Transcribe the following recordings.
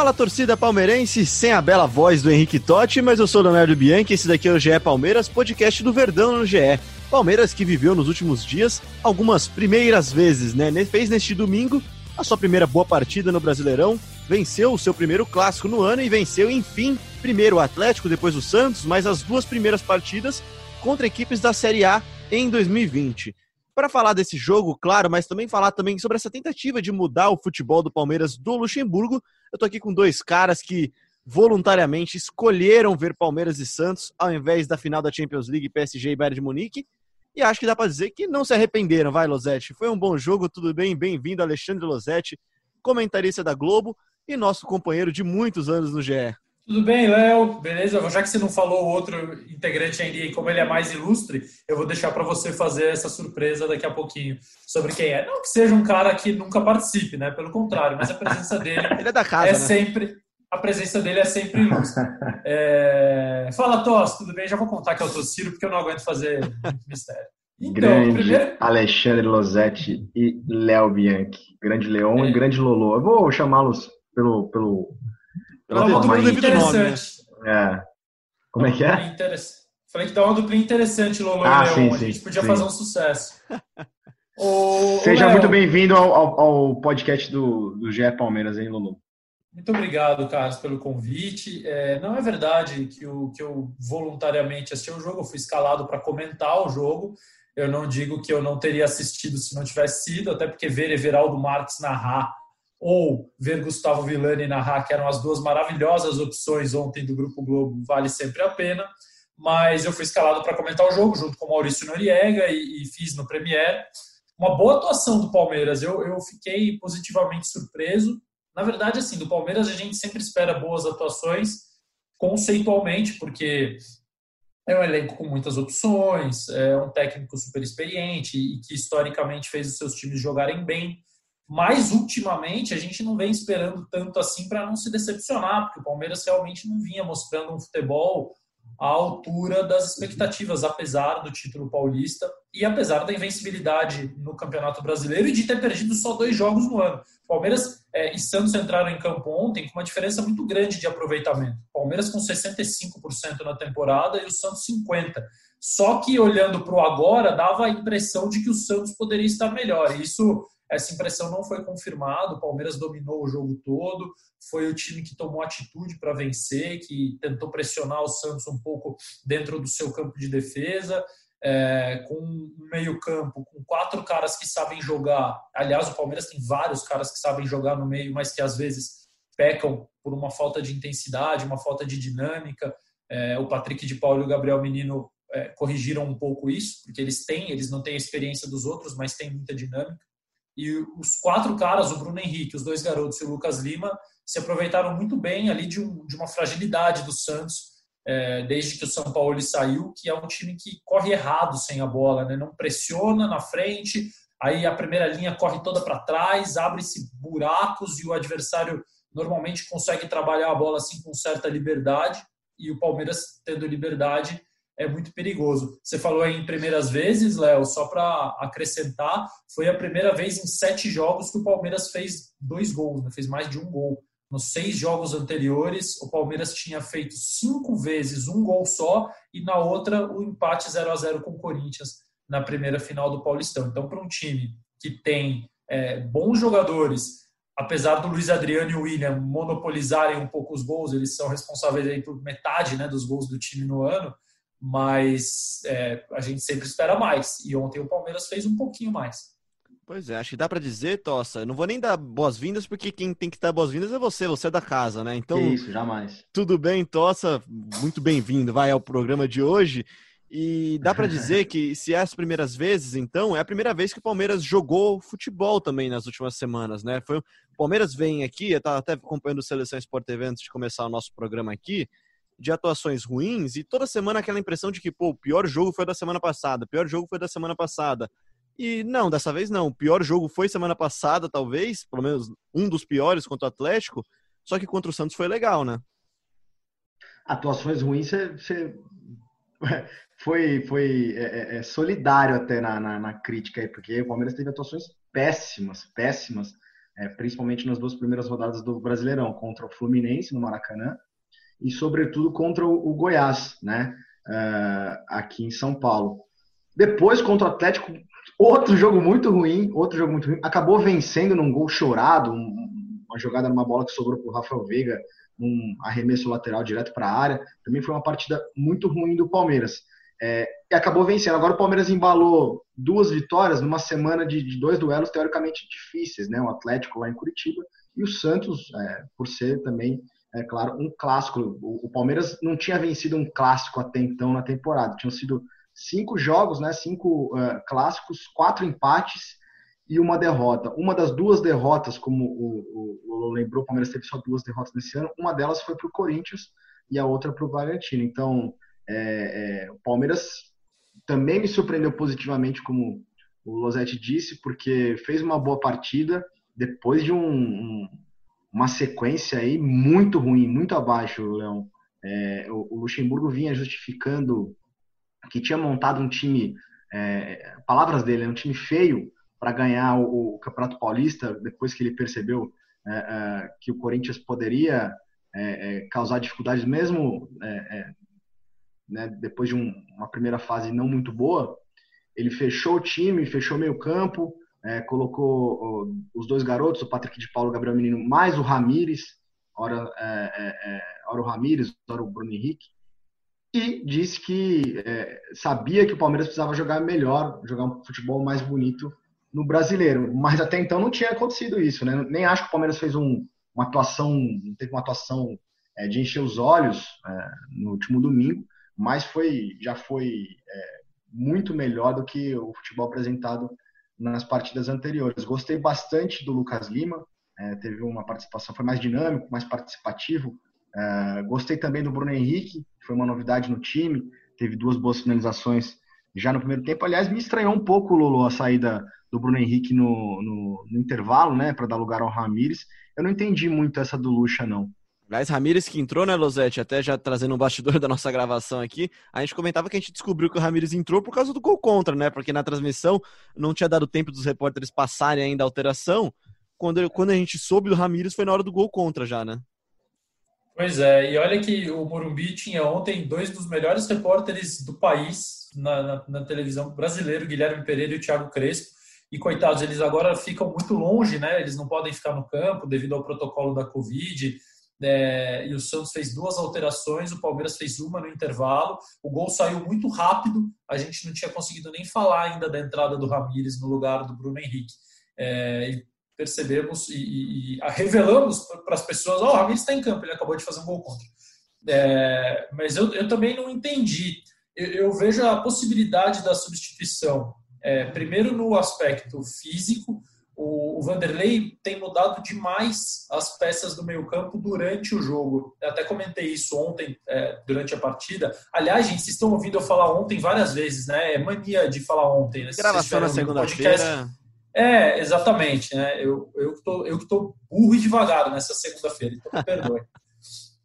Fala torcida palmeirense, sem a bela voz do Henrique Totti, mas eu sou o Leonardo Bianchi, esse daqui é o GE Palmeiras, podcast do Verdão no GE. Palmeiras que viveu nos últimos dias algumas primeiras vezes, né? Fez neste domingo a sua primeira boa partida no Brasileirão, venceu o seu primeiro clássico no ano e venceu, enfim, primeiro o Atlético, depois o Santos, mas as duas primeiras partidas contra equipes da Série A em 2020 para falar desse jogo, claro, mas também falar também sobre essa tentativa de mudar o futebol do Palmeiras do Luxemburgo. Eu tô aqui com dois caras que voluntariamente escolheram ver Palmeiras e Santos ao invés da final da Champions League PSG e Bayern de Munique. E acho que dá para dizer que não se arrependeram, vai, Losetti. Foi um bom jogo, tudo bem? Bem-vindo, Alexandre Losetti, comentarista da Globo e nosso companheiro de muitos anos no GE. Tudo bem, Léo? Beleza? Já que você não falou o outro integrante ainda e como ele é mais ilustre, eu vou deixar para você fazer essa surpresa daqui a pouquinho sobre quem é. Não que seja um cara que nunca participe, né? Pelo contrário, mas a presença dele ele é, da casa, é né? sempre a presença dele é sempre ilustre. É... Fala, Toss, tudo bem? Já vou contar que é o Tossiro, porque eu não aguento fazer muito mistério. Então, grande primeiro... Alexandre Losetti e Léo Bianchi. Grande Leão é. e grande Lolo. Eu vou chamá-los pelo, pelo pela uma dupla interessante. Nome, né? É. Como é que é? Falei que dá uma dupla interessante, Lolo ah, e Leão. Sim, a gente sim, podia sim. fazer um sucesso. o, Seja o muito bem-vindo ao, ao, ao, podcast do, do GE Palmeiras, hein, Lolo? Muito obrigado, Carlos, pelo convite. É, não é verdade que, o, que eu voluntariamente assisti o jogo, eu fui escalado para comentar o jogo. Eu não digo que eu não teria assistido se não tivesse sido, até porque ver Everaldo Marques narrar ou ver Gustavo Villani narrar, que eram as duas maravilhosas opções ontem do Grupo Globo, vale sempre a pena. Mas eu fui escalado para comentar o jogo junto com o Maurício Noriega e, e fiz no Premier. Uma boa atuação do Palmeiras, eu, eu fiquei positivamente surpreso. Na verdade, assim, do Palmeiras a gente sempre espera boas atuações, conceitualmente, porque é um elenco com muitas opções, é um técnico super experiente e que historicamente fez os seus times jogarem bem. Mas ultimamente a gente não vem esperando tanto assim para não se decepcionar, porque o Palmeiras realmente não vinha mostrando um futebol à altura das expectativas, apesar do título paulista e apesar da invencibilidade no Campeonato Brasileiro e de ter perdido só dois jogos no ano. Palmeiras é, e Santos entraram em campo ontem com uma diferença muito grande de aproveitamento. Palmeiras com 65% na temporada e o Santos 50%. Só que olhando para o agora, dava a impressão de que o Santos poderia estar melhor. Isso essa impressão não foi confirmada. O Palmeiras dominou o jogo todo, foi o time que tomou atitude para vencer, que tentou pressionar o Santos um pouco dentro do seu campo de defesa. É, com um meio-campo, com quatro caras que sabem jogar. Aliás, o Palmeiras tem vários caras que sabem jogar no meio, mas que às vezes pecam por uma falta de intensidade, uma falta de dinâmica. É, o Patrick de Paulo e o Gabriel Menino é, corrigiram um pouco isso, porque eles têm, eles não têm a experiência dos outros, mas têm muita dinâmica. E os quatro caras, o Bruno Henrique, os dois garotos e o Lucas Lima, se aproveitaram muito bem ali de, um, de uma fragilidade do Santos, é, desde que o São Paulo saiu, que é um time que corre errado sem a bola, né? não pressiona na frente, aí a primeira linha corre toda para trás, abre-se buracos e o adversário normalmente consegue trabalhar a bola assim com certa liberdade, e o Palmeiras, tendo liberdade, é muito perigoso. Você falou em primeiras vezes, Léo, só para acrescentar, foi a primeira vez em sete jogos que o Palmeiras fez dois gols, né? fez mais de um gol. Nos seis jogos anteriores, o Palmeiras tinha feito cinco vezes um gol só e na outra o empate 0 a 0 com o Corinthians na primeira final do Paulistão. Então, para um time que tem é, bons jogadores, apesar do Luiz Adriano e o William monopolizarem um pouco os gols, eles são responsáveis aí por metade né, dos gols do time no ano mas é, a gente sempre espera mais. E ontem o Palmeiras fez um pouquinho mais. Pois é, acho que dá para dizer, Tossa. Não vou nem dar boas-vindas, porque quem tem que dar boas-vindas é você, você é da casa, né? Então. Que isso, jamais. Tudo bem, Tossa? Muito bem-vindo, vai ao programa de hoje. E dá para dizer que se é as primeiras vezes, então, é a primeira vez que o Palmeiras jogou futebol também nas últimas semanas, né? Foi o Palmeiras vem aqui, eu estava até acompanhando o Seleção Sport TV antes de começar o nosso programa aqui. De atuações ruins e toda semana aquela impressão de que, pô, o pior jogo foi da semana passada, o pior jogo foi da semana passada. E não, dessa vez não. O pior jogo foi semana passada, talvez, pelo menos um dos piores contra o Atlético, só que contra o Santos foi legal, né? Atuações ruins, você, foi, foi é, é, é, solidário até na, na, na, crítica aí, porque o Palmeiras teve atuações péssimas, péssimas, é, principalmente nas duas primeiras rodadas do Brasileirão, contra o Fluminense no Maracanã e, sobretudo, contra o, Goiás, né, uh, aqui em São Paulo. Depois, contra o Atlético, outro jogo muito ruim, outro jogo muito ruim, acabou vencendo num gol chorado, um, uma jogada numa bola que sobrou para o Rafael Veiga, um arremesso lateral direto para a área. Também foi uma partida muito ruim do Palmeiras. É, e acabou vencendo. Agora o Palmeiras embalou duas vitórias numa semana de, de, dois duelos teoricamente difíceis, né? O Atlético lá em Curitiba e o Santos, é, por ser também, é claro, um clássico. O, o, Palmeiras não tinha vencido um clássico até então na temporada. Tinham sido cinco jogos, né? Cinco uh, clássicos, quatro empates e uma derrota. Uma das duas derrotas, como o, o, o lembrou, o Palmeiras teve só duas derrotas nesse ano. Uma delas foi para o Corinthians e a outra para o Bragantino. Então, é, é, o Palmeiras também me surpreendeu positivamente, como o Losetti disse, porque fez uma boa partida depois de um, um, uma sequência aí muito ruim, muito abaixo, Leão. É, o, Luxemburgo vinha justificando que tinha montado um time, é, palavras dele, um time feio para ganhar o, o, Campeonato Paulista, depois que ele percebeu é, é, que o Corinthians poderia é, é causar dificuldades, mesmo né, depois de um, uma primeira fase não muito boa, ele fechou o time, fechou meio campo, colocou os dois garotos, o Patrick de Paulo e o Gabriel Menino, mais o Ramires, ora, ora o Ramires, ora o Bruno Henrique, e disse que sabia que o Palmeiras precisava jogar melhor, jogar um futebol mais bonito no brasileiro. Mas até então não tinha acontecido isso, né? Nem acho que o Palmeiras fez um, uma atuação, teve uma atuação é, de encher os olhos é, no último domingo, mas foi, já foi é, muito melhor do que o futebol apresentado nas partidas anteriores. Gostei bastante do Lucas Lima, é, teve uma participação, foi mais dinâmico, mais participativo. É, gostei também do Bruno Henrique, que foi uma novidade no time, teve duas boas finalizações já no primeiro tempo. Aliás, me estranhou um pouco, Lolo, a saída do Bruno Henrique no, no, no intervalo, né, para dar lugar ao Ramires. Eu não entendi muito essa do Lucha, não. Aliás, Ramires que entrou, né, Losetti? Até já trazendo um bastidor da nossa gravação aqui, a gente comentava que a gente descobriu que o Ramires entrou por causa do gol contra, né? Porque na transmissão não tinha dado tempo dos repórteres passarem ainda a alteração. Quando, quando a gente soube do Ramires foi na hora do gol contra já, né? Pois é, e olha que o Morumbi tinha ontem dois dos melhores repórteres do país na, na, na televisão brasileiro, Guilherme Pereira e o Thiago Crespo e coitados, eles agora ficam muito longe, né? Eles não podem ficar no campo devido ao protocolo da Covid. É, e o Santos fez duas alterações, o Palmeiras fez uma no intervalo. O gol saiu muito rápido, a gente não tinha conseguido nem falar ainda da entrada do Ramires no lugar do Bruno Henrique. É, e percebemos e, e, e revelamos para as pessoas: oh, o Ramires está em campo, ele acabou de fazer um gol contra. É, mas eu, eu também não entendi. Eu, eu vejo a possibilidade da substituição é, primeiro, no aspecto físico, o, Vanderlei tem mudado demais as peças do meio-campo durante o jogo. Eu até comentei isso ontem, é, durante a partida. Aliás, gente, vocês estão ouvindo eu falar ontem várias vezes, né? É mania de falar ontem. Né? Gravação na segunda-feira. É, exatamente. Né? Eu, eu, tô, eu tô burro e devagar nessa segunda-feira, então me perdoe.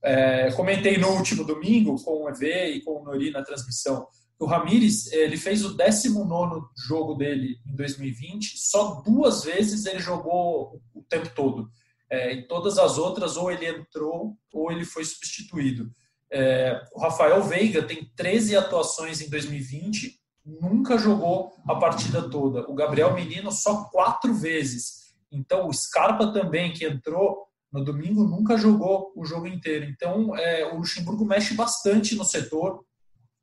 É, comentei no último domingo com o EV e com o Nori na transmissão o Ramires ele fez o 19 jogo dele em 2020, só duas vezes ele jogou o tempo todo. É, em todas as outras, ou ele entrou ou ele foi substituído. É, o Rafael Veiga tem 13 atuações em 2020, nunca jogou a partida toda. O Gabriel Menino só quatro vezes. Então, o Scarpa também, que entrou no domingo, nunca jogou o jogo inteiro. Então, é, o Luxemburgo mexe bastante no setor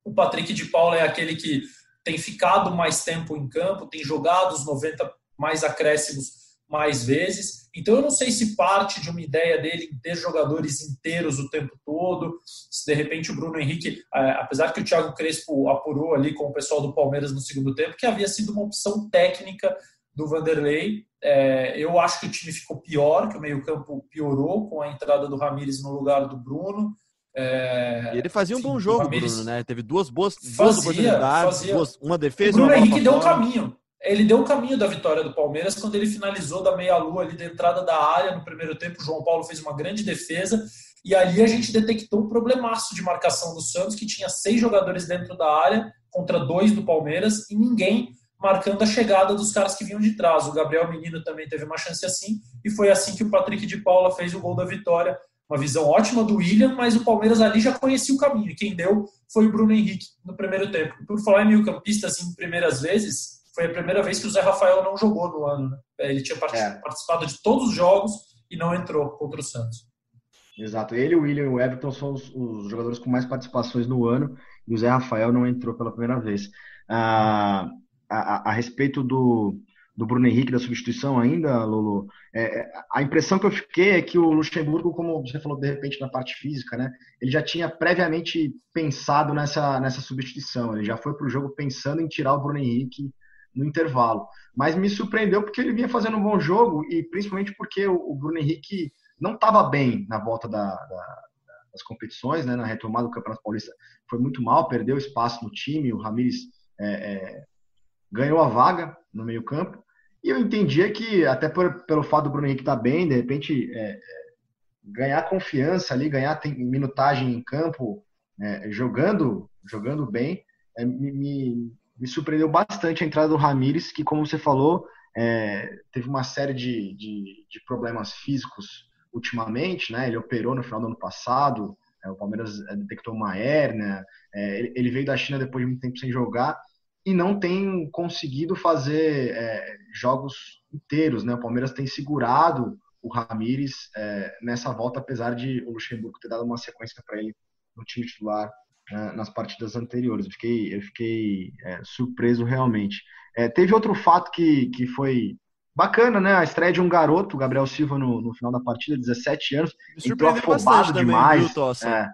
o Patrick de Paula é aquele que tem ficado mais tempo em campo, tem jogado os 90 mais acréscimos mais vezes. Então eu não sei se parte de uma ideia dele ter jogadores inteiros o tempo todo, se de repente o Bruno Henrique, é, apesar que o Thiago Crespo apurou ali com o pessoal do Palmeiras no segundo tempo, que havia sido uma opção técnica do Vanderlei. É, eu acho que o time ficou pior, que o meio-campo piorou com a entrada do Ramires no lugar do Bruno. É... E ele fazia um bom jogo, Bruno, né? Teve duas boas, fazia, duas oportunidades, fazia. Duas, uma defesa. O Bruno Henrique deu o um caminho. Ele deu o um caminho da vitória do Palmeiras quando ele finalizou da meia-lua ali da entrada da área no primeiro tempo. O João Paulo fez uma grande defesa e ali a gente detectou um problemaço de marcação do Santos, que tinha seis jogadores dentro da área contra dois do Palmeiras e ninguém marcando a chegada dos caras que vinham de trás. O Gabriel Menino também teve uma chance assim, e foi assim que o Patrick de Paula fez o gol da vitória. Uma visão ótima do William, mas o Palmeiras ali já conhecia o caminho, e quem deu foi o Bruno Henrique no primeiro tempo. Por falar em meio campista, assim, primeiras vezes, foi a primeira vez que o Zé Rafael não jogou no ano. Né? Ele tinha é. participado de todos os jogos e não entrou contra o Santos. Exato. Ele, o William e o Everton são os, os, jogadores com mais participações no ano e o Zé Rafael não entrou pela primeira vez. Ah, a, a, respeito do, do Bruno Henrique, da substituição ainda, Lolo, é, é, a impressão que eu fiquei é que o Luxemburgo, como você falou de repente na parte física, né, ele já tinha previamente pensado nessa, nessa substituição, ele já foi para o jogo pensando em tirar o Bruno Henrique no intervalo. Mas me surpreendeu porque ele vinha fazendo um bom jogo e principalmente porque o, Bruno Henrique não estava bem na volta da, da, das competições, né, na retomada do Campeonato Paulista. Foi muito mal, perdeu espaço no time, o Ramires é, é, ganhou a vaga no meio campo, e eu entendia que, até por, pelo fato do Bruno Henrique estar tá bem, de repente, é, é, ganhar confiança ali, ganhar minutagem em campo, é, jogando, jogando bem, é, me, me, me, surpreendeu bastante a entrada do Ramires, que, como você falou, é, teve uma série de, de, de, problemas físicos ultimamente, né? Ele operou no final do ano passado, é, o Palmeiras detectou uma hérnia, ele, ele veio da China depois de muito tempo sem jogar, e não tem conseguido fazer é, jogos inteiros. Né? O Palmeiras tem segurado o Ramires é, nessa volta, apesar de o Luxemburgo ter dado uma sequência para ele no time titular é, nas partidas anteriores. Eu fiquei, eu fiquei é, surpreso realmente. É, teve outro fato que, que foi bacana, né? A estreia de um garoto, Gabriel Silva, no, no final da partida, 17 anos, entrou afobado demais. Também, viu,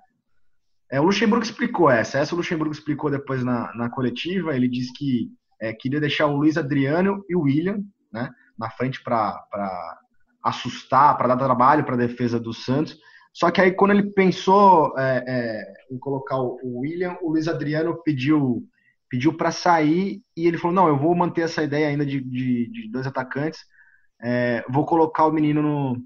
é, o Luxemburgo explicou essa. Essa o Luxemburgo explicou depois na, na coletiva. Ele disse que é, queria deixar o Luiz Adriano e o William né, na frente para assustar, para dar trabalho para a defesa do Santos. Só que aí, quando ele pensou é, é, em colocar o, William, o Luiz Adriano pediu pediu para sair e ele falou: Não, eu vou manter essa ideia ainda de, de, de dois atacantes, é, vou colocar o menino no,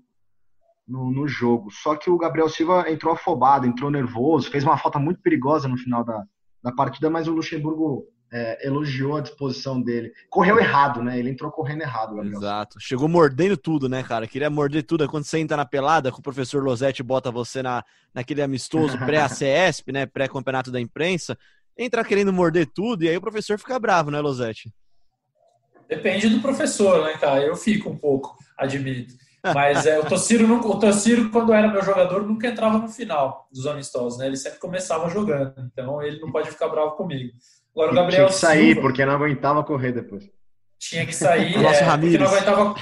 no, no, jogo. Só que o Gabriel Silva entrou afobado, entrou nervoso, fez uma falta muito perigosa no final da, da partida, mas o Luxemburgo é, elogiou a disposição dele. Correu errado, né? Ele entrou correndo errado, Gabriel. Exato. Chegou mordendo tudo, né, cara? Queria morder tudo. É quando você entra na pelada, que o professor Losetti bota você na, naquele amistoso pré-ACESP, né? Pré-campeonato da imprensa. Entra querendo morder tudo e aí o professor fica bravo, né, Losetti? Depende do professor, né, cara? Eu fico um pouco, admito. Mas é, o Tociro, o Tociro, quando era meu jogador, nunca entrava no final dos amistosos, né? Ele sempre começava jogando. Então ele não pode ficar bravo comigo. Agora o Gabriel Tinha que sair, Silva, porque não aguentava correr depois. Tinha que sair, é, porque, não aguentava,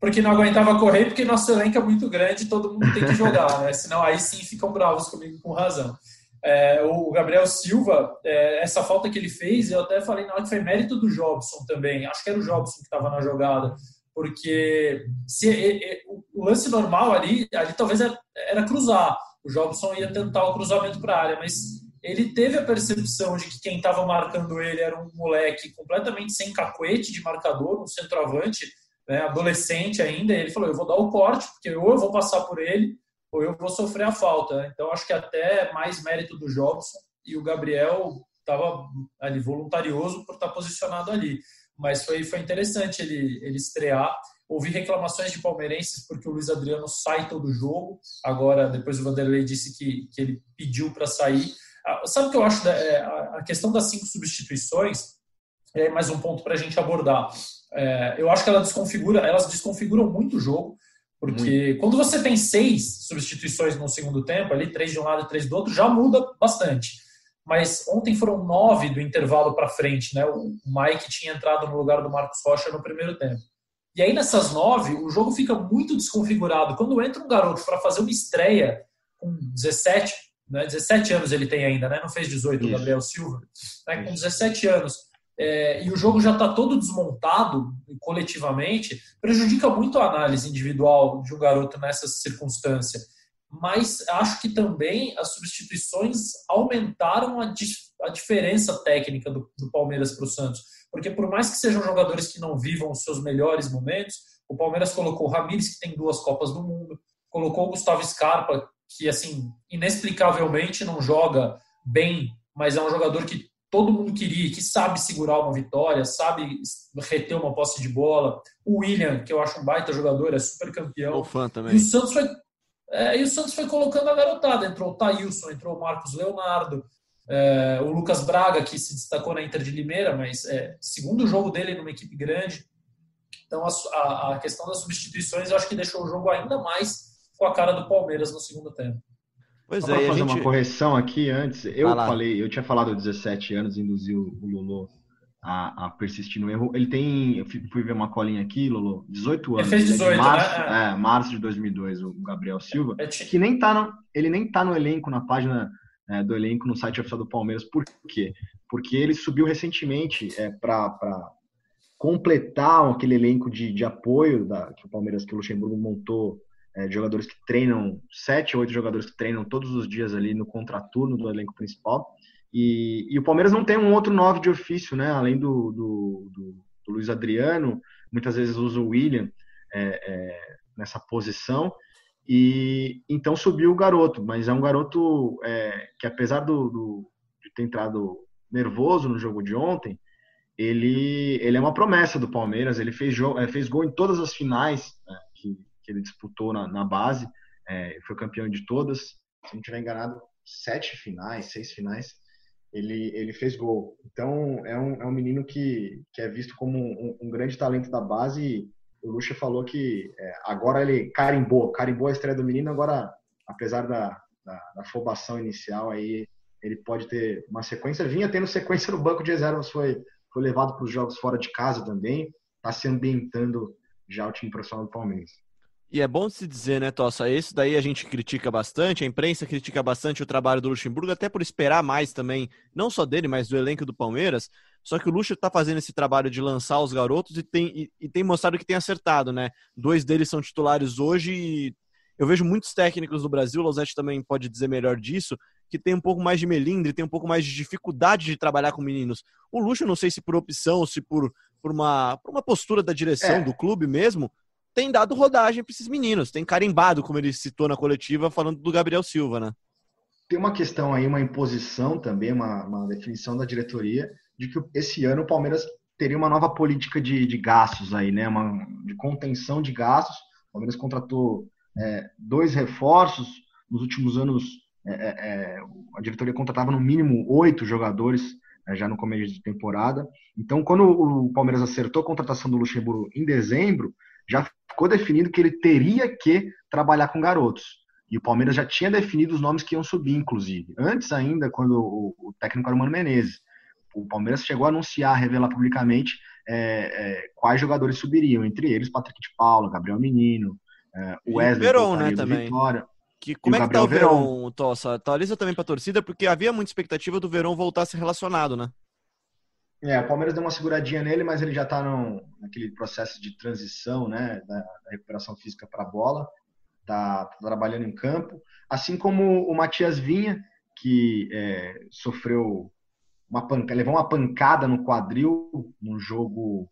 porque não aguentava correr, porque nosso elenco é muito grande e todo mundo tem que jogar, né? Senão aí sim ficam bravos comigo com razão. É, o Gabriel Silva, é, essa falta que ele fez, eu até falei na hora que foi mérito do Jobson também. Acho que era o Jobson que estava na jogada porque se o lance normal ali, ali talvez era cruzar. O Jobson ia tentar o cruzamento para a área, mas ele teve a percepção de que quem estava marcando ele era um moleque completamente sem cacuete de marcador, um centroavante, né, adolescente ainda. E ele falou: eu vou dar o corte, porque ou eu vou passar por ele, ou eu vou sofrer a falta. Então acho que até mais mérito do Jobson e o Gabriel estava ali voluntarioso por estar posicionado ali mas foi, foi interessante ele, ele estrear. Ouvi reclamações de palmeirenses porque o Luiz Adriano sai todo jogo. Agora, depois o Vanderlei disse que, que ele pediu para sair. Ah, sabe o que eu acho? É, a questão das cinco substituições é mais um ponto para a gente abordar. É, eu acho que ela desconfigura, elas desconfiguram muito o jogo, porque muito. quando você tem seis substituições no segundo tempo, ali três de um lado e três do outro, já muda bastante mas ontem foram nove do intervalo para frente, né? O Mike tinha entrado no lugar do Marcos Rocha no primeiro tempo. E aí nessas nove, o jogo fica muito desconfigurado. Quando entra um garoto para fazer uma estreia com 17, né? 17 anos ele tem ainda, né? Não fez 18, o Gabriel Silva, né? Com 17 anos. É, e o jogo já está todo desmontado coletivamente, prejudica muito a análise individual de um garoto nessa circunstância. Mas acho que também as substituições aumentaram a, a diferença técnica do, do Palmeiras para o Santos. Porque por mais que sejam jogadores que não vivam os seus melhores momentos, o Palmeiras colocou o Ramires, que tem duas Copas do Mundo, colocou o Gustavo Scarpa, que assim, inexplicavelmente não joga bem, mas é um jogador que todo mundo queria, que sabe segurar uma vitória, sabe reter uma posse de bola. O William, que eu acho um baita jogador, é super campeão. O fã também. E o Santos foi, é, e o Santos foi colocando a garotada. Entrou o Thailson, entrou o Marcos Leonardo, é, o Lucas Braga, que se destacou na Inter de Limeira, mas é, segundo jogo dele numa equipe grande. Então a, a, a questão das substituições eu acho que deixou o jogo ainda mais com a cara do Palmeiras no segundo tempo. Pois Só é, fazer gente... uma correção aqui antes. Eu falei, eu tinha falado 17 anos, induziu o Lolo a, a, persistir no erro. Ele tem, eu fui ver uma colinha aqui, Lolo, 18 anos. Ele fez 18, é março, né? É, março de 2002, o Gabriel Silva, é, que nem tá no, ele nem tá no elenco, na página é, do elenco no site oficial do Palmeiras. Por quê? Porque ele subiu recentemente é, para completar aquele elenco de, de apoio da, que o Palmeiras, que o Luxemburgo montou é, de jogadores que treinam, sete ou oito jogadores que treinam todos os dias ali no contraturno do elenco principal. E, e o Palmeiras não tem um outro nove de ofício, né? Além do, do, do, do Luiz Adriano, muitas vezes usa o William é, é, nessa posição. E então subiu o garoto, mas é um garoto é, que apesar do, do, de ter entrado nervoso no jogo de ontem, ele, ele é uma promessa do Palmeiras. Ele fez, é, fez gol em todas as finais né, que, que ele disputou na, na base, é, foi campeão de todas. Se não estiver enganado, sete finais, seis finais, ele, ele fez gol. Então é um, é um menino que, que é visto como um, um grande talento da base. E o Lucha falou que é, agora ele carimbou, carimbou a estreia do menino. Agora, apesar da, da, da afobação inicial, aí ele pode ter uma sequência. Vinha tendo sequência no banco de reservas, foi, foi levado para os jogos fora de casa também. Está se ambientando já o time profissional do Palmeiras. E é bom se dizer, né, Tossa? Esse daí a gente critica bastante, a imprensa critica bastante o trabalho do Luxemburgo, até por esperar mais também, não só dele, mas do elenco do Palmeiras. Só que o Luxo está fazendo esse trabalho de lançar os garotos e tem, e, e, tem mostrado que tem acertado, né? Dois deles são titulares hoje e eu vejo muitos técnicos do Brasil, o Losetti também pode dizer melhor disso, que tem um pouco mais de melindre, tem um pouco mais de dificuldade de trabalhar com meninos. O Luxo, não sei se por opção, se por, por, uma, por uma postura da direção é. do clube mesmo, tem dado rodagem para esses meninos, tem carimbado, como ele citou na coletiva, falando do Gabriel Silva, né? Tem uma questão aí, uma imposição também, uma, uma definição da diretoria, de que esse ano o Palmeiras teria uma nova política de, de gastos aí, né? Uma, de contenção de gastos. O Palmeiras contratou é, dois reforços. Nos últimos anos, é, é, é a diretoria contratava no mínimo oito jogadores é, já no começo de temporada. Então, quando o Palmeiras acertou a contratação do Luxemburgo em dezembro, já ficou definido que ele teria que trabalhar com garotos. E o Palmeiras já tinha definido os nomes que iam subir, inclusive. Antes ainda, quando o, técnico era o Mano Menezes. O Palmeiras chegou a anunciar, revelar publicamente é, é, quais jogadores subiriam. Entre eles, Patrick de Paula, Gabriel Menino, é, o Wesley. Verón, né, também. Vitória. Que, como é que tá o Verón, Tossa? Atualiza também pra torcida, porque havia muita expectativa do Verón voltar a ser relacionado, né? É, o Palmeiras deu uma seguradinha nele, mas ele já está naquele processo de transição, né, da, da recuperação física para a bola, está tá trabalhando em campo, assim como o Matias Vinha, que é, sofreu uma pancada, levou uma pancada no quadril no jogo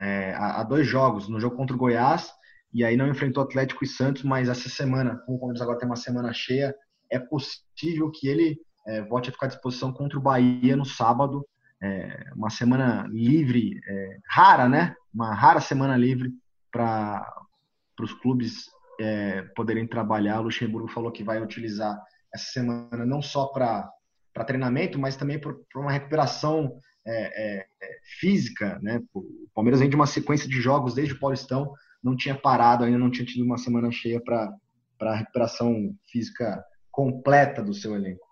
é, há dois jogos, no jogo contra o Goiás, e aí não enfrentou Atlético e Santos, mas essa semana, como o Palmeiras agora tem uma semana cheia, é possível que ele é, volte a ficar à disposição contra o Bahia no sábado, é, uma semana livre, é, rara, né? Uma rara semana livre para os clubes é, poderem trabalhar. O Luxemburgo falou que vai utilizar essa semana não só para treinamento, mas também para uma recuperação é, é, é, física, né? O Palmeiras vem de uma sequência de jogos desde o Paulistão, não tinha parado ainda, não tinha tido uma semana cheia para a recuperação física completa do seu elenco.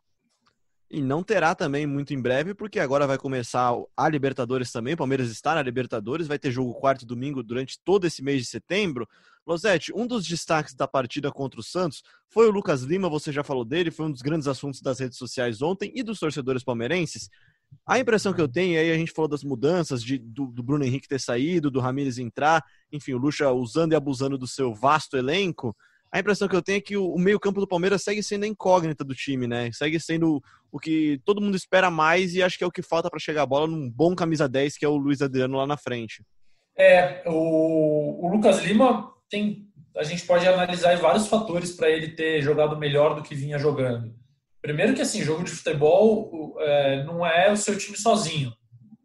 E não terá também muito em breve, porque agora vai começar a Libertadores também. O Palmeiras está na Libertadores, vai ter jogo quarto e domingo durante todo esse mês de setembro. Losete, um dos destaques da partida contra o Santos foi o Lucas Lima, você já falou dele, foi um dos grandes assuntos das redes sociais ontem e dos torcedores palmeirenses. A impressão que eu tenho, aí a gente falou das mudanças de, do, do, Bruno Henrique ter saído, do Ramires entrar, enfim, o Lucha usando e abusando do seu vasto elenco. a impressão que eu tenho é que o meio-campo do Palmeiras segue sendo a incógnita do time, né? Segue sendo o que todo mundo espera mais e acho que é o que falta para chegar a bola num bom camisa 10, que é o Luiz Adriano lá na frente. É, o, o Lucas Lima tem. A gente pode analisar vários fatores para ele ter jogado melhor do que vinha jogando. Primeiro que assim, jogo de futebol é, não é o seu time sozinho.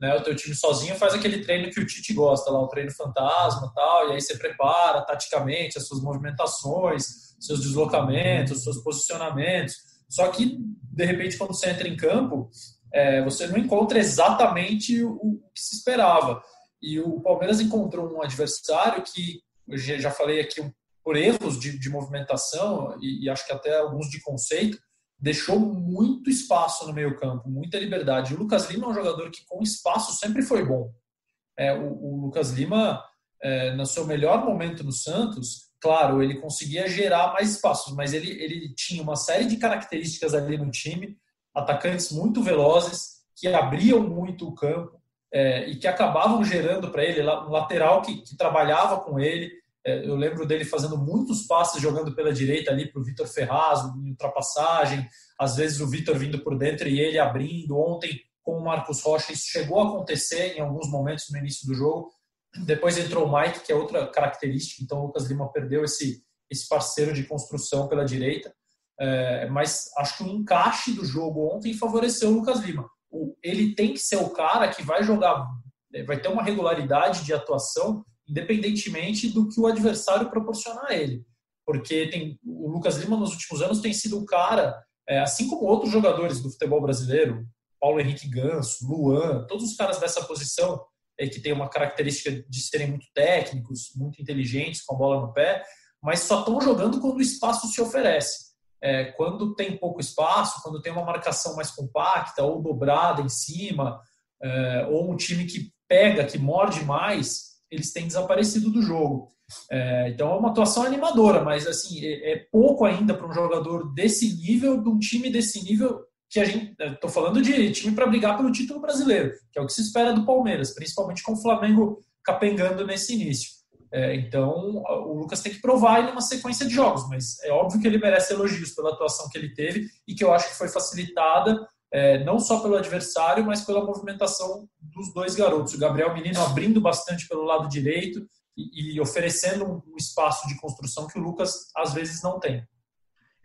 Né? O teu time sozinho faz aquele treino que o Tite gosta, lá, o treino fantasma tal, e aí você prepara taticamente as suas movimentações, seus deslocamentos, seus posicionamentos. Só que, de repente, quando você entra em campo, é, você não encontra exatamente o, que se esperava. E o Palmeiras encontrou um adversário que, já falei aqui, por erros de, de movimentação e, e, acho que até alguns de conceito, deixou muito espaço no meio campo, muita liberdade. O Lucas Lima é um jogador que com espaço sempre foi bom. É, o, o Lucas Lima, é, no seu melhor momento no Santos, claro, ele conseguia gerar mais espaços, mas ele, ele tinha uma série de características ali no time, atacantes muito velozes, que abriam muito o campo, é, e que acabavam gerando para ele um lateral que, que trabalhava com ele. É, eu lembro dele fazendo muitos passes jogando pela direita ali para o Vitor Ferraz, em ultrapassagem, às vezes o Vitor vindo por dentro e ele abrindo. Ontem, com o Marcos Rocha, isso chegou a acontecer em alguns momentos no início do jogo. Depois entrou o Mike, que é outra característica, então o Lucas Lima perdeu esse, esse parceiro de construção pela direita. É, mas acho que o encaixe do jogo ontem favoreceu o Lucas Lima ele tem que ser o cara que vai jogar, é, vai ter uma regularidade de atuação, independentemente do que o adversário proporcionar a ele. Porque tem, o Lucas Lima, nos últimos anos, tem sido o cara, é, assim como outros jogadores do futebol brasileiro, Paulo Henrique Ganso, Luan, todos os caras dessa posição, é, que tem uma característica de serem muito técnicos, muito inteligentes, com a bola no pé, mas só estão jogando quando o espaço se oferece é, quando tem pouco espaço, quando tem uma marcação mais compacta ou dobrada em cima, é, ou um time que pega, que morde mais, eles têm desaparecido do jogo. É, então é uma atuação animadora, mas assim é, é pouco ainda para um jogador desse nível, de um time desse nível que a gente. Estou falando de time para brigar pelo título brasileiro, que é o que se espera do Palmeiras, principalmente com o Flamengo capengando nesse início. É, então, o Lucas tem que provar ele uma sequência de jogos, mas é óbvio que ele merece elogios pela atuação que ele teve e que eu acho que foi facilitada é, não só pelo adversário, mas pela movimentação dos dois garotos. O Gabriel Menino abrindo bastante pelo lado direito e, e oferecendo um, espaço de construção que o Lucas às vezes não tem.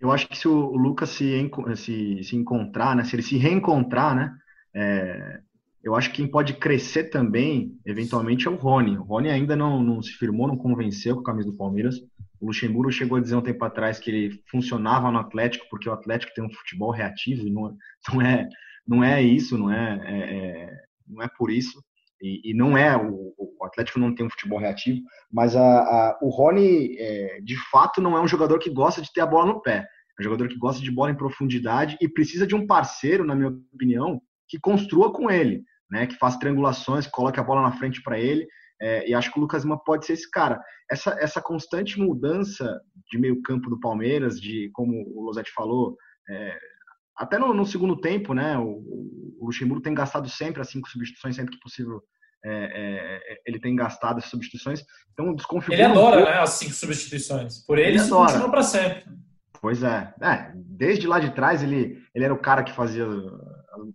Eu acho que se o Lucas se, se, se encontrar, né, se ele se reencontrar, né, é, eu acho que quem pode crescer também, eventualmente, é o Rony. O Rony ainda não, não se firmou, não convenceu com a camisa do Palmeiras. O Luxemburgo chegou a dizer um tempo atrás que ele funcionava no Atlético porque o Atlético tem um futebol reativo e não, não, é, não é isso, não é, é, é não é por isso. E, e não é, o, o, Atlético não tem um futebol reativo, mas a, a o Rony, é, de fato, não é um jogador que gosta de ter a bola no pé. É um jogador que gosta de bola em profundidade e precisa de um parceiro, na minha opinião, que construa com ele né, que faz triangulações, que coloque a bola na frente para ele. É, e acho que o Lucas Lima pode ser esse cara. Essa, essa constante mudança de meio campo do Palmeiras, de como o Losetti falou, é, até no, no, segundo tempo, né, o, o, Luxemburgo tem gastado sempre as cinco substituições, sempre que possível é, é, ele tem gastado as substituições. Então desconfigura. Ele adora, um né, as cinco substituições. Por ele, ele continua para sempre. Pois é. é. Desde lá de trás ele, ele era o cara que fazia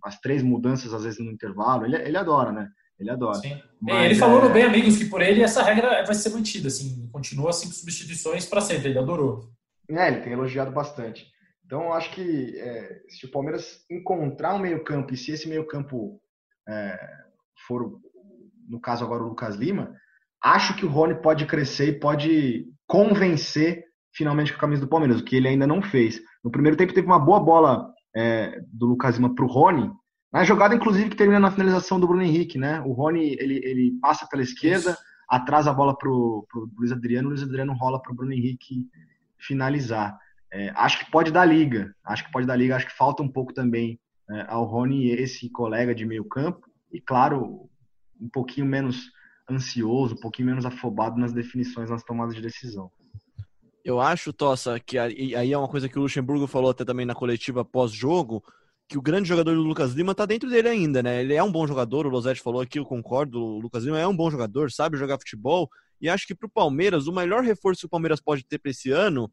as três mudanças às vezes no intervalo. Ele, ele adora, né? Ele adora. Sim. Mas, ele falou no é Bem Amigos que por ele essa regra vai ser mantida, assim, continua cinco substituições para sempre. Ele adorou. É, ele tem elogiado bastante. Então, eu acho que é, se o Palmeiras encontrar um meio-campo e se esse meio-campo é, for, no caso agora o Lucas Lima, acho que o Rony pode crescer e pode convencer finalmente com a camisa do Palmeiras, o que ele ainda não fez. No primeiro tempo teve uma boa bola é, do Lucas Lima para o Rony, na jogada, inclusive, que termina na finalização do Bruno Henrique, né? O Rony, ele, ele passa pela esquerda, Isso. atrasa a bola para o Luiz Adriano, o Luiz Adriano rola para o Bruno Henrique finalizar. É, acho que pode dar liga, acho que pode dar liga, acho que falta um pouco também é, ao Rony esse colega de meio campo, e claro, um pouquinho menos ansioso, um pouquinho menos afobado nas definições, nas tomadas de decisão. Eu acho, Tossa, que aí é uma coisa que o Luxemburgo falou até também na coletiva pós-jogo, que o grande jogador do Lucas Lima tá dentro dele ainda, né? Ele é um bom jogador, o Losetti falou aqui, eu concordo, o Lucas Lima é um bom jogador, sabe jogar futebol, e acho que pro Palmeiras, o melhor reforço que o Palmeiras pode ter para esse ano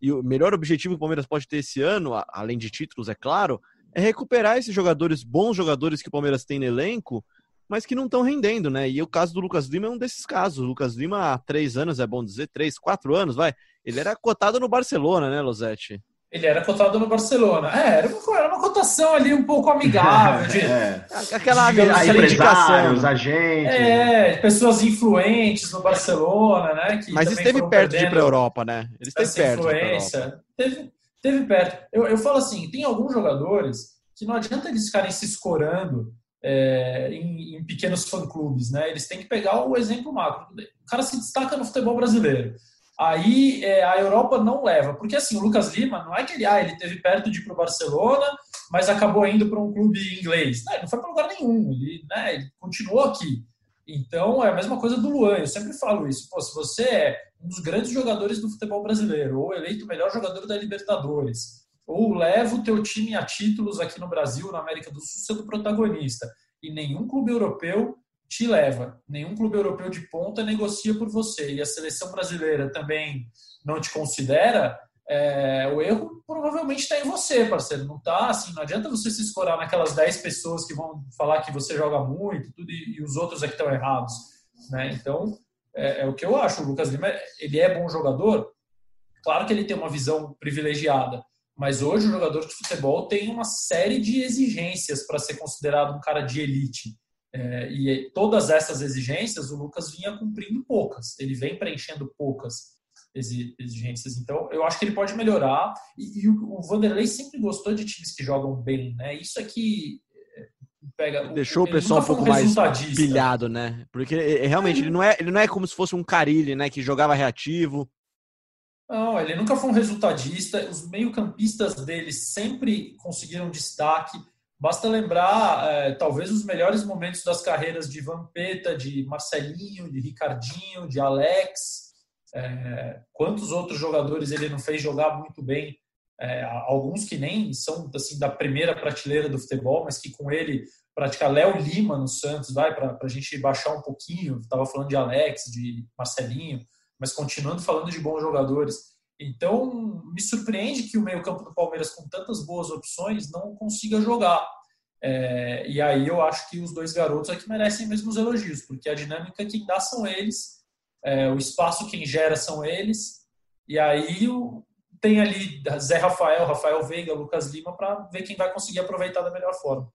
e o melhor objetivo que o Palmeiras pode ter esse ano, além de títulos, é claro, é recuperar esses jogadores, bons jogadores que o Palmeiras tem no elenco, mas que não estão rendendo, né? E o caso do Lucas Lima é um desses casos. O Lucas Lima há três anos, é bom dizer, três, quatro anos, vai. Ele era cotado no Barcelona, né, Losetti? Ele era cotado no Barcelona. É, era uma, era uma cotação ali um pouco amigável. De, É. Aquela, Digamos, aquela indicação. empresários, agentes. é, pessoas influentes no Barcelona, né? Que Mas esteve perto de ir para a Europa, né? Ele esteve perto de influência. Teve, teve perto. Eu, eu falo assim, tem alguns jogadores que não adianta eles ficarem se escorando é, em, em pequenos fã-clubes, né? Eles têm que pegar o exemplo macro. O cara se destaca no futebol brasileiro. Aí é, a Europa não leva, porque assim, o Lucas Lima não é que ele, ah, ele teve perto de ir para o Barcelona, mas acabou indo para um clube inglês. Não, ele não foi para lugar nenhum, ele, né, ele continuou aqui. Então é a mesma coisa do Luan, eu sempre falo isso. Pô, se você é um dos grandes jogadores do futebol brasileiro, ou eleito o melhor jogador da Libertadores, ou leva o teu time a títulos aqui no Brasil, na América do Sul, sendo protagonista, e nenhum clube europeu te leva. Nenhum clube europeu de ponta negocia por você. E a seleção brasileira também não te considera. É, o erro provavelmente está em você, parceiro. Não tá assim, não adianta você se escorar naquelas 10 pessoas que vão falar que você joga muito tudo, e, e os outros é que estão errados. Né? Então, é, é, o que eu acho. O Lucas Lima, ele é bom jogador. Claro que ele tem uma visão privilegiada, mas hoje o jogador de futebol tem uma série de exigências para ser considerado um cara de elite. É, e todas essas exigências o Lucas vinha cumprindo poucas, ele vem preenchendo poucas exigências. Então, eu acho que ele pode melhorar. E, e o, o, Vanderlei sempre gostou de times que jogam bem, né? Isso aqui é, pega. Deixou o pessoal um pouco mais pilhado, né? Porque realmente ele não é, ele não é como se fosse um Carilli, né? Que jogava reativo. Não, ele nunca foi um resultadista. Os meio-campistas dele sempre conseguiram destaque. Basta lembrar, é, talvez, os melhores momentos das carreiras de Vampeta, de Marcelinho, de Ricardinho, de Alex. É, quantos outros jogadores ele não fez jogar muito bem? É, alguns que nem são assim da primeira prateleira do futebol, mas que com ele praticar Léo Lima no Santos, vai para a gente baixar um pouquinho. Estava falando de Alex, de Marcelinho, mas continuando falando de bons jogadores. Então, me surpreende que o meio-campo do Palmeiras, com tantas boas opções, não consiga jogar. É, e aí eu acho que os dois garotos é que merecem mesmo os elogios, porque a dinâmica quem dá são eles, é, o espaço quem gera são eles, e aí o, tem ali Zé Rafael, Rafael Veiga, Lucas Lima, para ver quem vai conseguir aproveitar da melhor forma.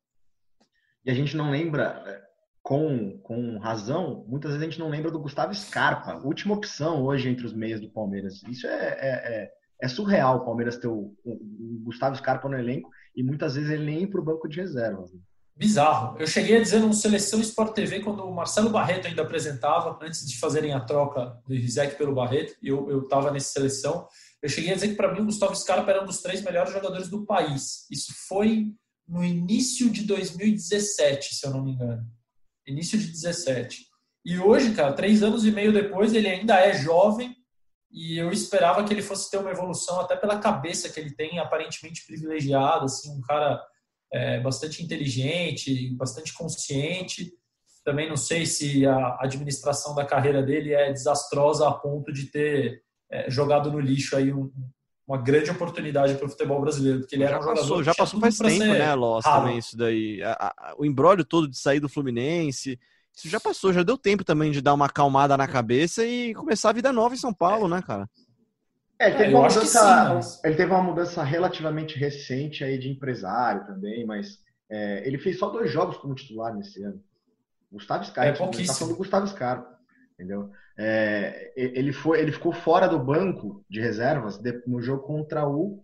E a gente não lembra, é, com, com razão, muitas vezes a gente não lembra do Gustavo Scarpa, última opção hoje entre os meios do Palmeiras. Isso é, é, é, é surreal o Palmeiras ter o, o, Gustavo Scarpa no elenco e muitas vezes ele nem ir para o banco de reservas. Né? Bizarro. Eu cheguei a dizer no Seleção Sport TV, quando o Marcelo Barreto ainda apresentava, antes de fazerem a troca do Rizek pelo Barreto, eu estava nessa seleção, eu cheguei a dizer que para mim o Gustavo Scarpa era um dos três melhores jogadores do país. Isso foi no início de 2017, se eu não me engano início de 17. E hoje, cara, três anos e meio depois, ele ainda é jovem e eu esperava que ele fosse ter uma evolução até pela cabeça que ele tem, aparentemente privilegiada, assim, um cara é, bastante inteligente, bastante consciente. Também não sei se a administração da carreira dele é desastrosa a ponto de ter é, jogado no lixo aí um, uma grande oportunidade para o futebol brasileiro, porque ele já era um passou, jogador. Já passou faz tempo, né, Loss, também isso daí. A, a, o embrólio todo de sair do Fluminense, isso já passou, já deu tempo também de dar uma acalmada na cabeça e começar a vida nova em São Paulo, é. né, cara? É, ele, teve é, uma mudança, sim, mas... ele teve uma mudança relativamente recente aí de empresário também, mas é, ele fez só dois jogos como titular nesse ano. Gustavo Scarpa, é, tá falando do Gustavo Scarpa, entendeu? É, ele, foi, ele ficou fora do banco de reservas no jogo contra o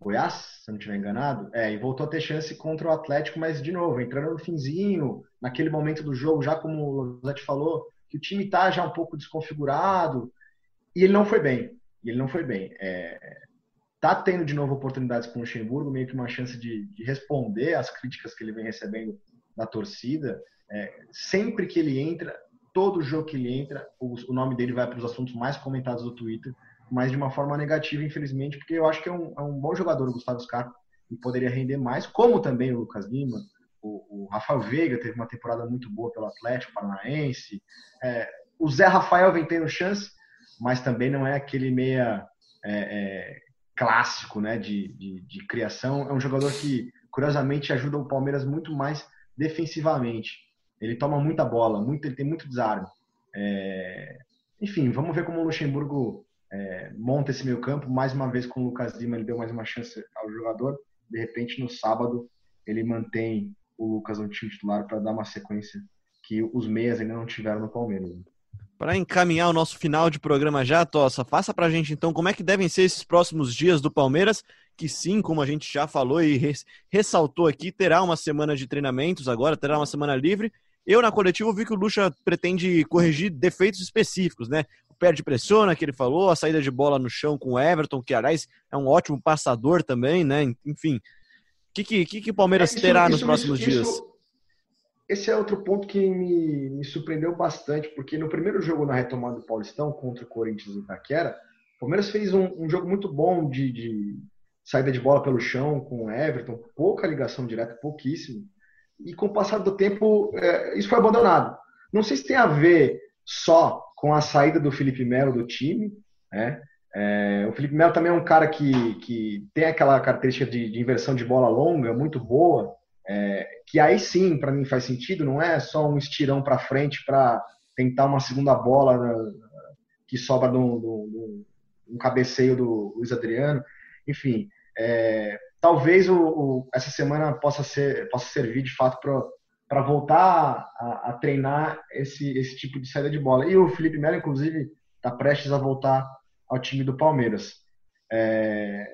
Goiás, se não estiver enganado, é, e voltou a ter chance contra o Atlético, mas de novo, entrando no finzinho, naquele momento do jogo, já como o Lozete falou, que o time está já um pouco desconfigurado, e ele não foi bem. E ele não foi bem. É, tá tendo de novo oportunidades com o Luxemburgo, meio que uma chance de, de responder às críticas que ele vem recebendo da torcida. É, sempre que ele entra, todo jogo que ele entra, o, o nome dele vai para os assuntos mais comentados do Twitter, mas de uma forma negativa, infelizmente, porque eu acho que é um, é um bom jogador o Gustavo Scarpa e poderia render mais, como também o Lucas Lima, o, o Rafael Veiga teve uma temporada muito boa pelo Atlético Paranaense, é, o Zé Rafael vem tendo chance, mas também não é aquele meia é, é, clássico né, de, de, de, criação. É um jogador que, curiosamente, ajuda o Palmeiras muito mais defensivamente. Ele toma muita bola, muito, ele tem muito desarme. É... Enfim, vamos ver como o Luxemburgo é, monta esse meio campo. Mais uma vez com o Lucas Lima, ele deu mais uma chance ao jogador. De repente, no sábado, ele mantém o Lucas no time titular para dar uma sequência que os meias ainda não tiveram no Palmeiras. Para encaminhar o nosso final de programa já, Tossa, faça para a gente então como é que devem ser esses próximos dias do Palmeiras, que sim, como a gente já falou e ressaltou aqui, terá uma semana de treinamentos agora, terá uma semana livre. Eu, na coletiva, vi que o Lucha pretende corrigir defeitos específicos, né? O pé de pressiona, que ele falou, a saída de bola no chão com o Everton, que, aliás, é um ótimo passador também, né? Enfim, o que, que, que, o Palmeiras é, isso, terá isso, nos próximos isso, dias? esse é outro ponto que me, me, surpreendeu bastante, porque no primeiro jogo na retomada do Paulistão contra o Corinthians em Itaquera, o Palmeiras fez um, um jogo muito bom de, de, saída de bola pelo chão com o Everton, pouca ligação direta, pouquíssimo. E com o passar do tempo, é, isso foi abandonado. Não sei se tem a ver só com a saída do Felipe Melo do time, né? É, o Felipe Melo também é um cara que, que tem aquela característica de, de inversão de bola longa, muito boa, é, que aí sim, para mim, faz sentido, não é só um estirão para frente para tentar uma segunda bola né, que sobra de um cabeceio do Luiz Adriano. Enfim, é, talvez o, o, essa semana possa, ser, possa servir de fato para voltar a, a, treinar esse, esse tipo de saída de bola. E o Felipe Melo, inclusive, está prestes a voltar ao time do Palmeiras. É,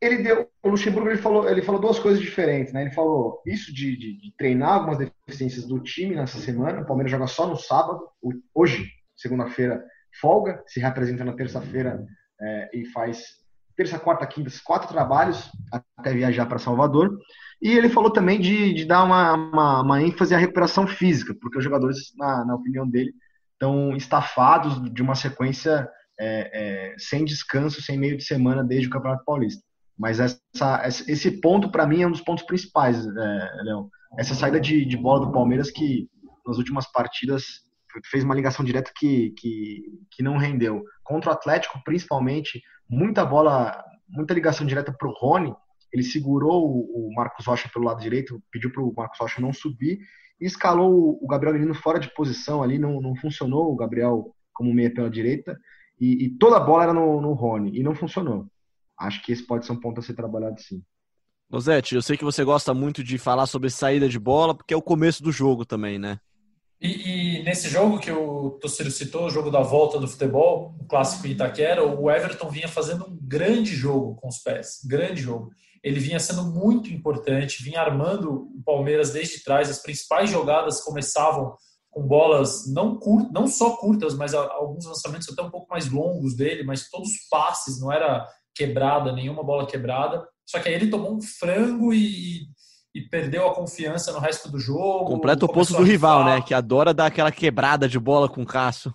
ele deu, o Luxemburgo ele falou, ele falou duas coisas diferentes, né? Ele falou isso de, de, de, treinar algumas deficiências do time nessa semana. O Palmeiras joga só no sábado, hoje, segunda-feira, folga, se representa na terça-feira é, e faz terça, quarta, quinta, quatro trabalhos até viajar para Salvador. E ele falou também de, de dar uma, uma, uma, ênfase à recuperação física, porque os jogadores, na, na opinião dele, estão estafados de uma sequência é, é, sem descanso, sem meio de semana desde o Campeonato Paulista. Mas essa, esse ponto, para mim, é um dos pontos principais, é, Léo. Essa saída de, de, bola do Palmeiras que, nas últimas partidas, fez uma ligação direta que, que, que não rendeu. Contra o Atlético, principalmente, muita bola, muita ligação direta para o Rony. Ele segurou o, o Marcos Rocha pelo lado direito, pediu para o Marcos Rocha não subir e escalou o Gabriel Menino fora de posição ali. Não, não funcionou o Gabriel como meia pela direita. E, e toda a bola era no, no Rony e não funcionou acho que esse pode ser um ponto a ser trabalhado sim. Rosete, eu sei que você gosta muito de falar sobre saída de bola, porque é o começo do jogo também, né? E, e nesse jogo que o Tociro citou, o jogo da volta do futebol, o clássico Itaquera, o Everton vinha fazendo um grande jogo com os pés, grande jogo. Ele vinha sendo muito importante, vinha armando o Palmeiras desde trás. As principais jogadas começavam com bolas não curtas, não só curtas, mas alguns lançamentos até um pouco mais longos dele, mas todos passes, não era quebrada, nenhuma bola quebrada. Só que aí ele tomou um frango e, e perdeu a confiança no resto do jogo. Completo oposto do rival, né? Que adora dar aquela quebrada de bola com o Cássio.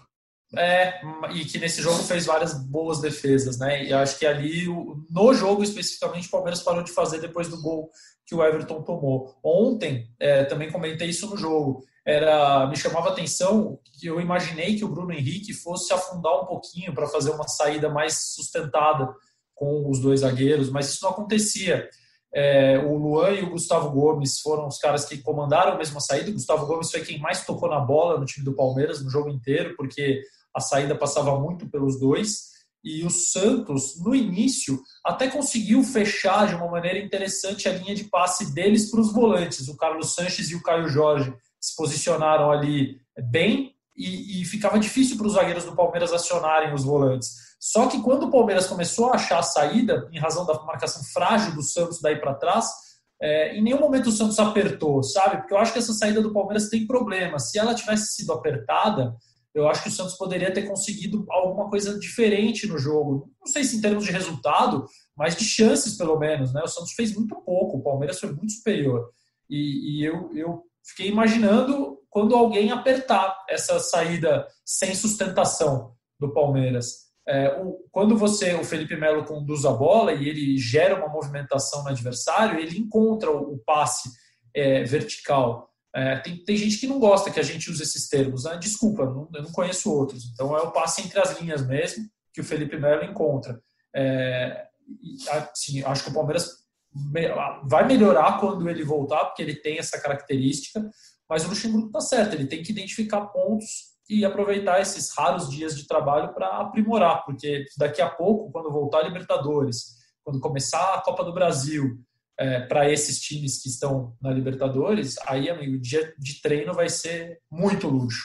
É, e que nesse jogo fez várias boas defesas, né? E acho que ali, no jogo especificamente, o Palmeiras parou de fazer depois do gol que o Everton tomou. Ontem, é, também comentei isso no jogo, era me chamava atenção que eu imaginei que o Bruno Henrique fosse afundar um pouquinho para fazer uma saída mais sustentada com os dois zagueiros, mas isso não acontecia. É, o Luan e o Gustavo Gomes foram os caras que comandaram a mesma saída. O Gustavo Gomes foi quem mais tocou na bola no time do Palmeiras no jogo inteiro, porque a saída passava muito pelos dois. E o Santos, no início, até conseguiu fechar de uma maneira interessante a linha de passe deles para os volantes. O Carlos Sanches e o Caio Jorge se posicionaram ali bem e, e ficava difícil para os zagueiros do Palmeiras acionarem os volantes. Só que quando o Palmeiras começou a achar a saída, em razão da marcação frágil do Santos daí para trás, é, em nenhum momento o Santos apertou, sabe? Porque eu acho que essa saída do Palmeiras tem problema. Se ela tivesse sido apertada, eu acho que o Santos poderia ter conseguido alguma coisa diferente no jogo. Não sei se em termos de resultado, mas de chances pelo menos. Né? O Santos fez muito pouco, o Palmeiras foi muito superior. E, e eu, eu fiquei imaginando quando alguém apertar essa saída sem sustentação do Palmeiras. É, o, quando você, o Felipe Melo conduz a bola e ele gera uma movimentação no adversário, ele encontra o, o passe é, vertical. É, tem, tem, gente que não gosta que a gente use esses termos. Né? Desculpa, não, eu não conheço outros. Então é o passe entre as linhas mesmo. que o Felipe Melo encontra. Assim, acho que o Palmeiras vai melhorar quando ele voltar, porque ele tem essa característica, mas o Luxemburgo está certo, ele tem que identificar pontos e aproveitar esses raros dias de trabalho para aprimorar, porque daqui a pouco, quando voltar a Libertadores, quando começar a Copa do Brasil, é, para esses times que estão na Libertadores, aí, amigo, o dia de treino vai ser muito luxo.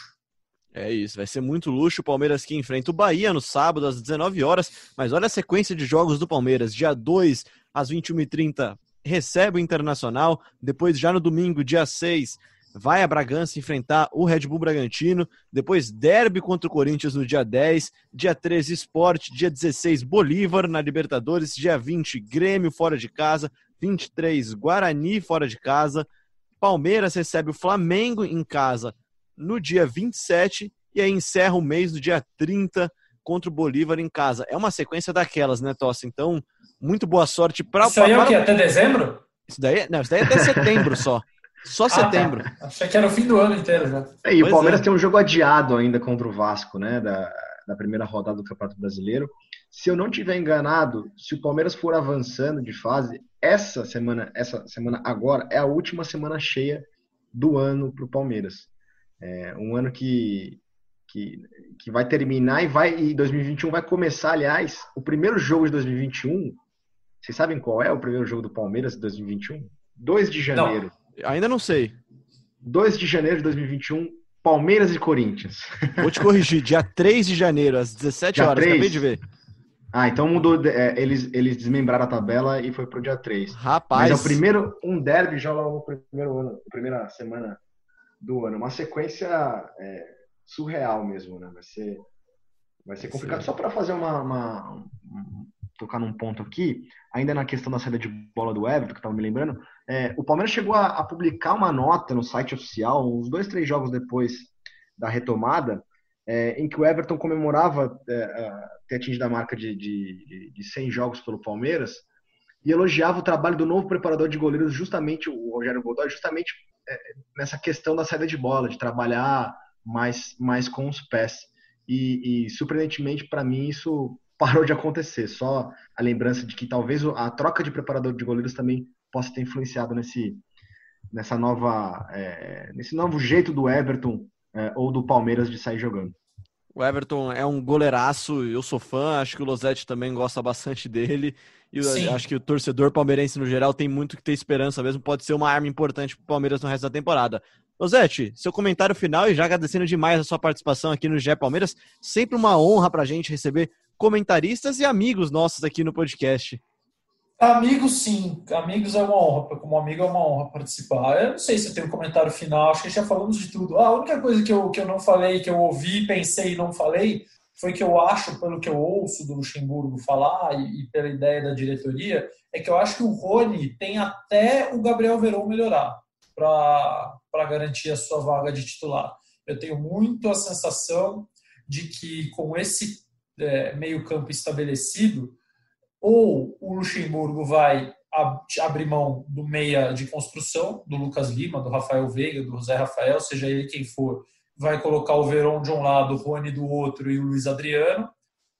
É isso, vai ser muito luxo. O Palmeiras que enfrenta o Bahia no sábado às 19 horas. Mas olha a sequência de jogos do Palmeiras. Dia 2 às 21h30 recebe o Internacional. Depois, já no domingo, dia 6, vai a Bragança enfrentar o Red Bull Bragantino. Depois, derby contra o Corinthians no dia 10. Dia 13, Esporte. Dia 16, Bolívar na Libertadores. Dia 20, Grêmio fora de casa. 23, Guarani fora de casa. Palmeiras recebe o Flamengo em casa no dia 27 e aí encerra o mês no dia 30 contra o Bolívar em casa. É uma sequência daquelas, né, Tossa? Então, muito boa sorte para o Isso aí é o quê? Até dezembro? Isso daí, não, isso daí é até setembro só. Só ah, tá. setembro. Tá. Achei que era o fim do ano inteiro já. É, e pois o Palmeiras é. tem um jogo adiado ainda contra o Vasco, né? Da, da primeira rodada do Campeonato Brasileiro. Se eu não tiver enganado, se o Palmeiras for avançando de fase, essa semana, essa semana agora é a última semana cheia do ano para o Palmeiras. É um ano que, que, que vai terminar e vai e 2021 vai começar, aliás, o primeiro jogo de 2021. Vocês sabem qual é o primeiro jogo do Palmeiras de 2021? 2 de janeiro. Não, ainda não sei. 2 de janeiro de 2021, Palmeiras e Corinthians. Vou te corrigir, dia 3 de janeiro, às 17 dia horas, 3? acabei de ver. Ah, então mudou. É, eles, eles desmembraram a tabela e foi pro dia 3. Rapaz. Mas é o primeiro, um derby já logo no primeiro ano, primeira semana do ano. Uma sequência é, surreal mesmo, né? Vai ser, vai ser complicado. Sim. Só para fazer uma, uma um, tocar num ponto aqui, ainda na questão da saída de bola do Everton, que estava me lembrando, é, o Palmeiras chegou a, a, publicar uma nota no site oficial, uns dois, três jogos depois da retomada, é, em que o Everton comemorava é, ter atingido a marca de, de, de 100 jogos pelo Palmeiras e elogiava o trabalho do novo preparador de goleiros, justamente o Rogério Godoy, justamente é, nessa questão da saída de bola, de trabalhar mais, mais com os pés. E, e surpreendentemente, para mim, isso parou de acontecer. Só a lembrança de que talvez a troca de preparador de goleiros também possa ter influenciado nesse, nessa nova, é, nesse novo jeito do Everton é, ou do Palmeiras de sair jogando. O Everton é um goleiraço, eu sou fã, acho que o Losetti também gosta bastante dele. E eu acho que o torcedor palmeirense no geral tem muito que ter esperança mesmo, pode ser uma arma importante para o Palmeiras no resto da temporada. Losetti, seu comentário final e já agradecendo demais a sua participação aqui no GE Palmeiras. Sempre uma honra para a gente receber comentaristas e amigos nossos aqui no podcast. Amigos, sim. Amigos é uma honra. Como amigo é uma honra participar. Eu não sei se eu tenho um comentário final. Acho que já falamos de tudo. a única coisa que eu, que eu não falei, que eu ouvi, pensei e não falei, foi que eu acho, pelo que eu ouço do Luxemburgo falar e, e pela ideia da diretoria, é que eu acho que o Rony tem até o Gabriel Verão melhorar para garantir a sua vaga de titular. Eu tenho muito a sensação de que com esse é, meio-campo estabelecido, ou o Luxemburgo vai abrir mão do meia de construção, do Lucas Lima, do Rafael Veiga, do José Rafael, seja ele quem for, vai colocar o Verón de um lado, o Rony do outro e o Luiz Adriano,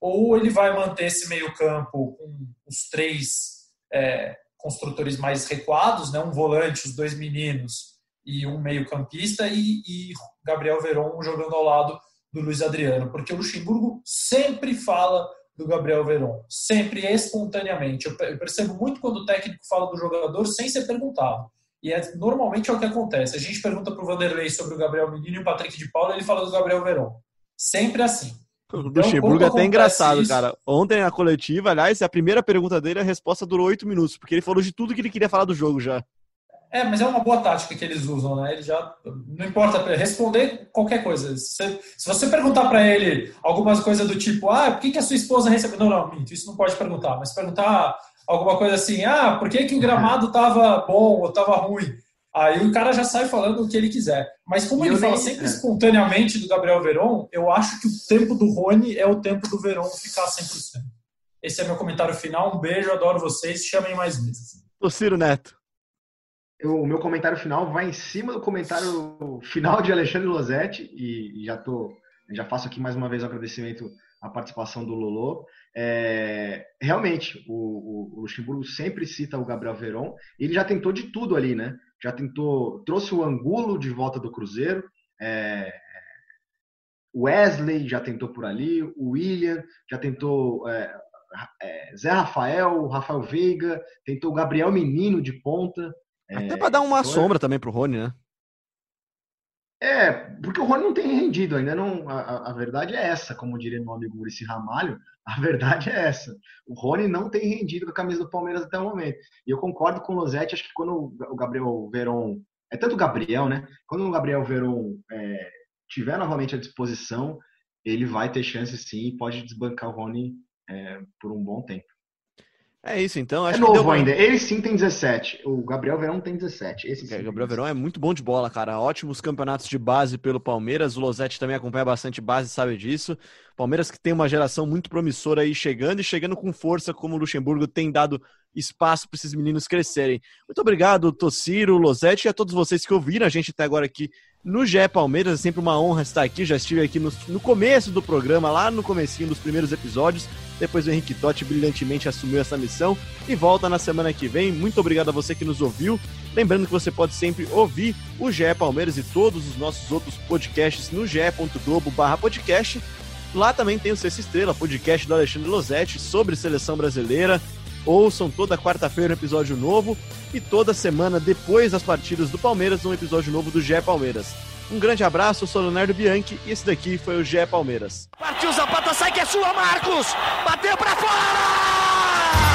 ou ele vai manter esse meio-campo com os três é, construtores mais recuados, né? um volante, os dois meninos e um meio-campista, e, e Gabriel Verón jogando ao lado do Luiz Adriano, porque o Luxemburgo sempre fala do Gabriel Veron, sempre espontaneamente. Eu percebo muito quando o técnico fala do jogador sem ser perguntado. E é, normalmente é o que acontece. A gente pergunta para o Vanderlei sobre o Gabriel Menino e o Patrick de Paula, ele fala do Gabriel Veron. Sempre assim. O então, Luxemburgo é até engraçado, isso... cara. Ontem na coletiva, aliás, a primeira pergunta dele, a resposta durou oito minutos, porque ele falou de tudo que ele queria falar do jogo já. É, mas é uma boa tática que eles usam, né? Ele já não importa responder qualquer coisa. Se, se você perguntar para ele algumas coisas do tipo, ah, por que, que a sua esposa recebeu? Não, não, minto, isso não pode perguntar. Mas perguntar alguma coisa assim, ah, por que, que o gramado tava bom ou tava ruim? Aí o cara já sai falando o que ele quiser. Mas como e ele fala sempre é. espontaneamente do Gabriel Veron, eu acho que o tempo do Rony é o tempo do Veron ficar 100%. Esse é meu comentário final. Um beijo, adoro vocês. Chamem mais vezes. O Ciro Neto eu, o meu comentário final vai em cima do comentário final de Alexandre Losetti e, já tô já faço aqui mais uma vez o agradecimento a participação do Lolo. É, realmente, o, o, Luxemburgo sempre cita o Gabriel Veron. Ele já tentou de tudo ali, né? Já tentou, trouxe o Angulo de volta do Cruzeiro. É, Wesley já tentou por ali, o William já tentou é, é, Zé Rafael, Rafael Veiga, tentou o Gabriel Menino de ponta. Até para dar uma sombra também pro Rony, né? É, porque o Rony não tem rendido, ainda não. A, a, verdade é essa, como diria meu amigo Murici Ramalho, a verdade é essa. O Rony não tem rendido com a camisa do Palmeiras até o momento. E eu concordo com o Losetti, acho que quando o Gabriel Veron. É tanto o Gabriel, né? Quando o Gabriel Veron é, tiver novamente à disposição, ele vai ter chance sim e pode desbancar o Rony é, por um bom tempo. É isso, então. Acho é novo deu... ainda. Ele sim tem 17. O Gabriel Verão tem 17. Esse sim é, Gabriel Verão é muito bom de bola, cara. Ótimos campeonatos de base pelo Palmeiras. O Losetti também acompanha bastante base, sabe disso. Palmeiras que tem uma geração muito promissora aí chegando e chegando com força, como o Luxemburgo tem dado espaço para esses meninos crescerem. Muito obrigado, Tociro, Losetti e a todos vocês que ouviram a gente até agora aqui no GE Palmeiras. É sempre uma honra estar aqui. Já estive aqui no, no começo do programa, lá no comecinho dos primeiros episódios. Depois o Henrique Totti brilhantemente assumiu essa missão e volta na semana que vem. Muito obrigado a você que nos ouviu. Lembrando que você pode sempre ouvir o GE Palmeiras e todos os nossos outros podcasts no ge.globo/podcast. Lá também tem o Sexta Estrela, podcast do Alexandre Losetti sobre seleção brasileira. Ouçam toda quarta-feira um episódio novo e toda semana depois das partidas do Palmeiras um episódio novo do GE Palmeiras. Um grande abraço, eu sou Leonardo Bianchi e esse daqui foi o GE Palmeiras. Partiu Zapata, sai que é sua, Marcos! Bateu para fora!